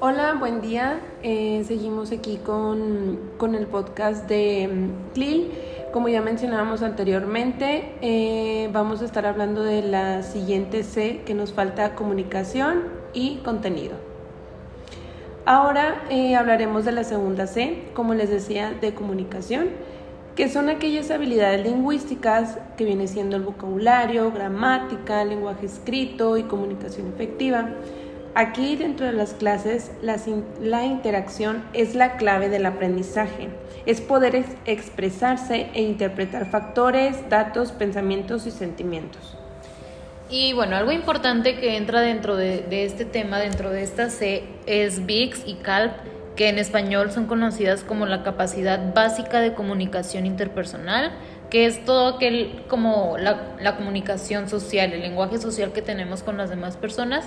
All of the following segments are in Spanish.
Hola, buen día. Eh, seguimos aquí con, con, el podcast de CLIL. Como ya mencionábamos anteriormente, eh, vamos a estar hablando de la siguiente C que nos falta comunicación y contenido. Ahora eh, hablaremos de la segunda C, como les decía, de comunicación, que son aquellas habilidades lingüísticas que viene siendo el vocabulario, gramática, lenguaje escrito y comunicación efectiva Aquí dentro de las clases la, interacción es la clave del aprendizaje. Es poder expresarse e interpretar factores, datos, pensamientos y sentimientos. Y bueno, algo importante que entra dentro de, este tema, dentro de esta C, es VIX y CALP, que en español son conocidas como la capacidad básica de comunicación interpersonal, que es todo aquel como la comunicación social, el lenguaje social que tenemos con las demás personas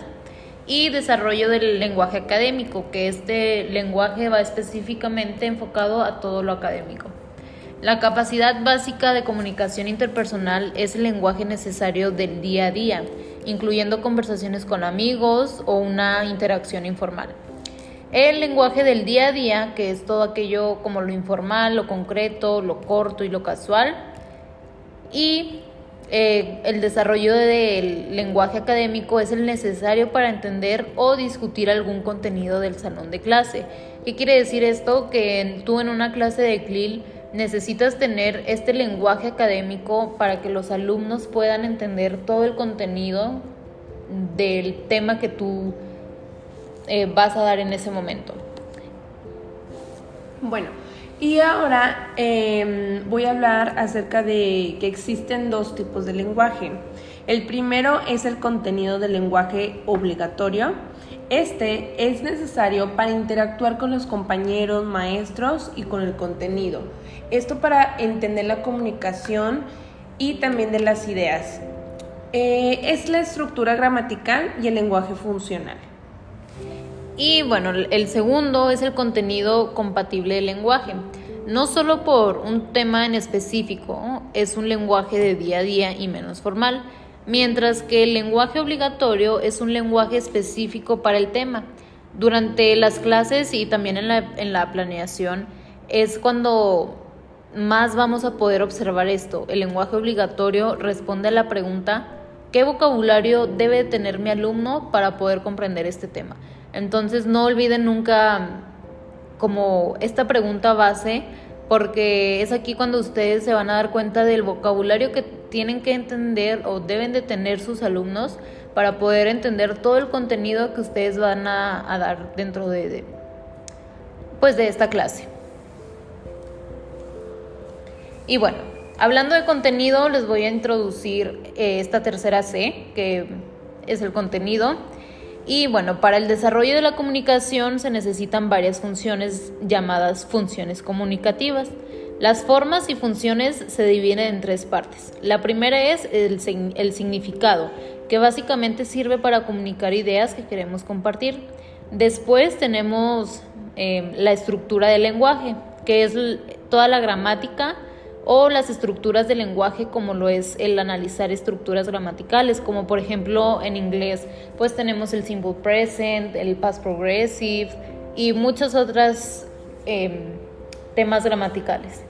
y desarrollo del lenguaje académico, que este lenguaje va específicamente enfocado a todo lo académico. La capacidad básica de comunicación interpersonal es el lenguaje necesario del día a día, incluyendo conversaciones con amigos o una interacción informal. El lenguaje del día a día, que es todo aquello como lo informal, lo concreto, lo corto y lo casual. Y eh, el desarrollo del lenguaje académico es el necesario para entender o discutir algún contenido del salón de clase. ¿Qué quiere decir esto? Que tú en una clase de CLIL necesitas tener este lenguaje académico para que los alumnos puedan entender todo el contenido del tema que tú eh, vas a dar en ese momento. Bueno, y ahora em, voy a hablar acerca de que existen dos tipos de lenguaje. El primero es el contenido del lenguaje obligatorio. Este es necesario para interactuar con los compañeros, maestros y con el contenido. Esto para entender la comunicación y también de las ideas. Eh, es la estructura gramatical y el lenguaje funcional. Y bueno, el segundo es el contenido compatible del lenguaje. No solo por un tema en específico, es un lenguaje de día a día y menos formal, mientras que el lenguaje obligatorio es un lenguaje específico para el tema. Durante las clases y también en la, en la planeación es cuando más vamos a poder observar esto. El lenguaje obligatorio responde a la pregunta ¿qué vocabulario debe tener mi alumno para poder comprender este tema? Entonces no olviden nunca como esta pregunta base porque es aquí cuando ustedes se van a dar cuenta del vocabulario que tienen que entender o deben de tener sus alumnos para poder entender todo el contenido que ustedes van a, dar dentro de, pues de esta clase. Y bueno, hablando de contenido, les voy a introducir eh, esta tercera C, que es el contenido. Y bueno, para el desarrollo de la comunicación se necesitan varias funciones llamadas funciones comunicativas. Las formas y funciones se dividen en tres partes. La primera es el, significado, que básicamente sirve para comunicar ideas que queremos compartir. Después tenemos eh, la estructura del lenguaje, que es toda la gramática, o las estructuras del lenguaje como lo es el analizar estructuras gramaticales, como por ejemplo en inglés pues tenemos el simple present, el past progressive y muchos otros em, temas gramaticales.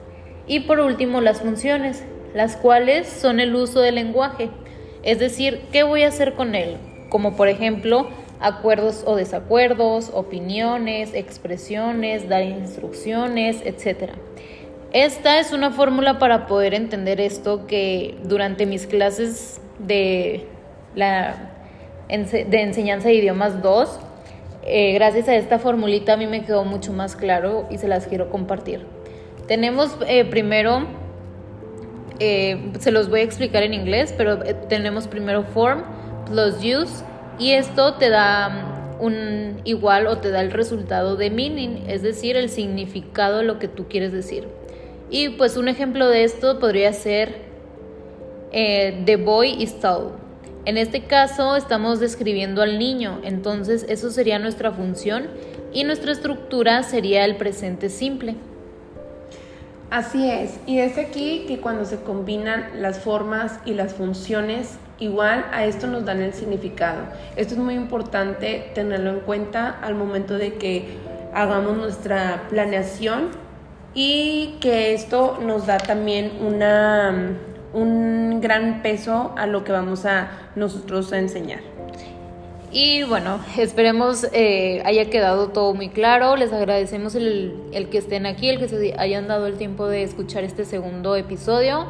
Y por último las funciones, las cuales son el uso del lenguaje, es decir, ¿qué voy a hacer con él? Como por ejemplo acuerdos o desacuerdos, opiniones, expresiones, dar instrucciones, etcétera. Esta es una fórmula para poder entender esto que durante mis clases de, la, de enseñanza de idiomas 2, eh, gracias a esta formulita a mí me quedó mucho más claro y se las quiero compartir. Tenemos eh, primero, eh, se los voy a explicar en inglés, pero tenemos primero form plus use y esto te da un igual o te da el resultado de meaning, es decir, el significado de lo que tú quieres decir. Y pues un ejemplo de esto podría ser eh, The Boy is Tall. En este caso estamos describiendo al niño, entonces eso sería nuestra función y nuestra estructura sería el presente simple. Así es, y es aquí que cuando se combinan las formas y las funciones, igual a esto nos dan el significado. Esto es muy importante tenerlo en cuenta al momento de que hagamos nuestra planeación y que esto nos da también una, un gran peso a lo que vamos a nosotros a enseñar. Y bueno, esperemos eh, haya quedado todo muy claro. Les agradecemos el, el, que estén aquí, el que se hayan dado el tiempo de escuchar este segundo episodio.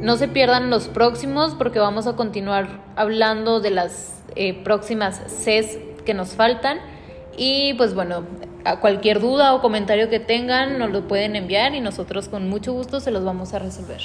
No se pierdan los próximos porque vamos a continuar hablando de las eh, próximas Cs que nos faltan. Y pues bueno, a cualquier duda o comentario que tengan nos lo pueden enviar y nosotros con mucho gusto se los vamos a resolver.